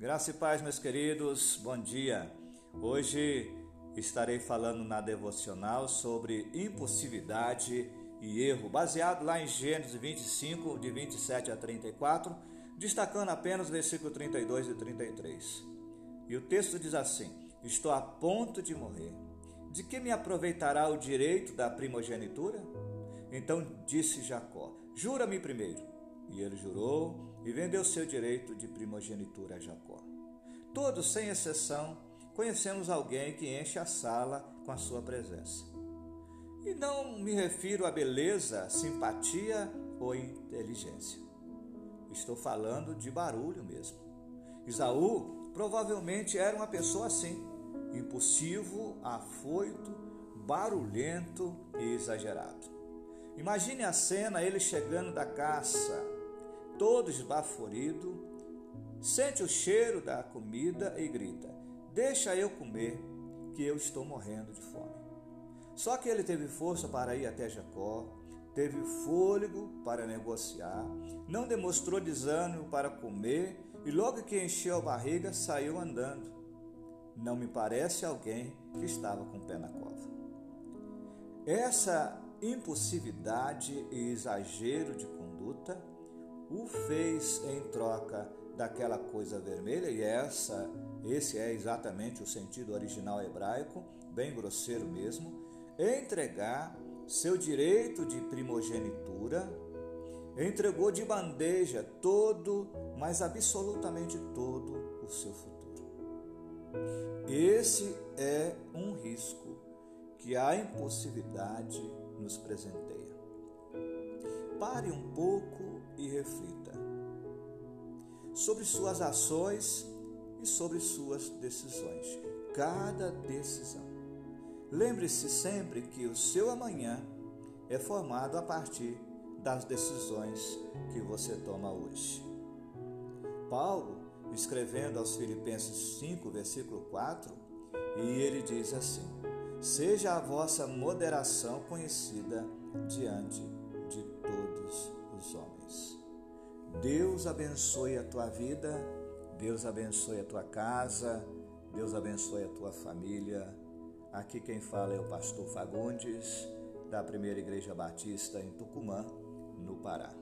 Graça e paz, meus queridos, bom dia. Hoje estarei falando na devocional sobre impulsividade e erro, baseado lá em Gênesis 25, de 27 a 34, destacando apenas o versículo 32 e 33. E o texto diz assim: Estou a ponto de morrer. De que me aproveitará o direito da primogenitura? Então disse Jacó: Jura-me primeiro. E ele jurou e vendeu seu direito de primogenitura a Jacó. Todos, sem exceção, conhecemos alguém que enche a sala com a sua presença. E não me refiro a beleza, simpatia ou inteligência. Estou falando de barulho mesmo. Isaú provavelmente era uma pessoa assim, impulsivo, afoito, barulhento e exagerado. Imagine a cena, ele chegando da caça, todo esbaforido, sente o cheiro da comida e grita: Deixa eu comer, que eu estou morrendo de fome. Só que ele teve força para ir até Jacó, teve fôlego para negociar, não demonstrou desânimo para comer e logo que encheu a barriga saiu andando. Não me parece alguém que estava com o pé na cova. Essa impulsividade e exagero de o fez em troca daquela coisa vermelha, e essa, esse é exatamente o sentido original hebraico, bem grosseiro mesmo, entregar seu direito de primogenitura, entregou de bandeja todo, mas absolutamente todo o seu futuro. Esse é um risco que a impossibilidade nos presenteia. Pare um pouco e reflita sobre suas ações e sobre suas decisões. Cada decisão. Lembre-se sempre que o seu amanhã é formado a partir das decisões que você toma hoje. Paulo, escrevendo aos Filipenses 5, versículo 4, e ele diz assim: Seja a vossa moderação conhecida diante de todos os homens. Deus abençoe a tua vida, Deus abençoe a tua casa, Deus abençoe a tua família. Aqui quem fala é o pastor Fagundes, da Primeira Igreja Batista em Tucumã, no Pará.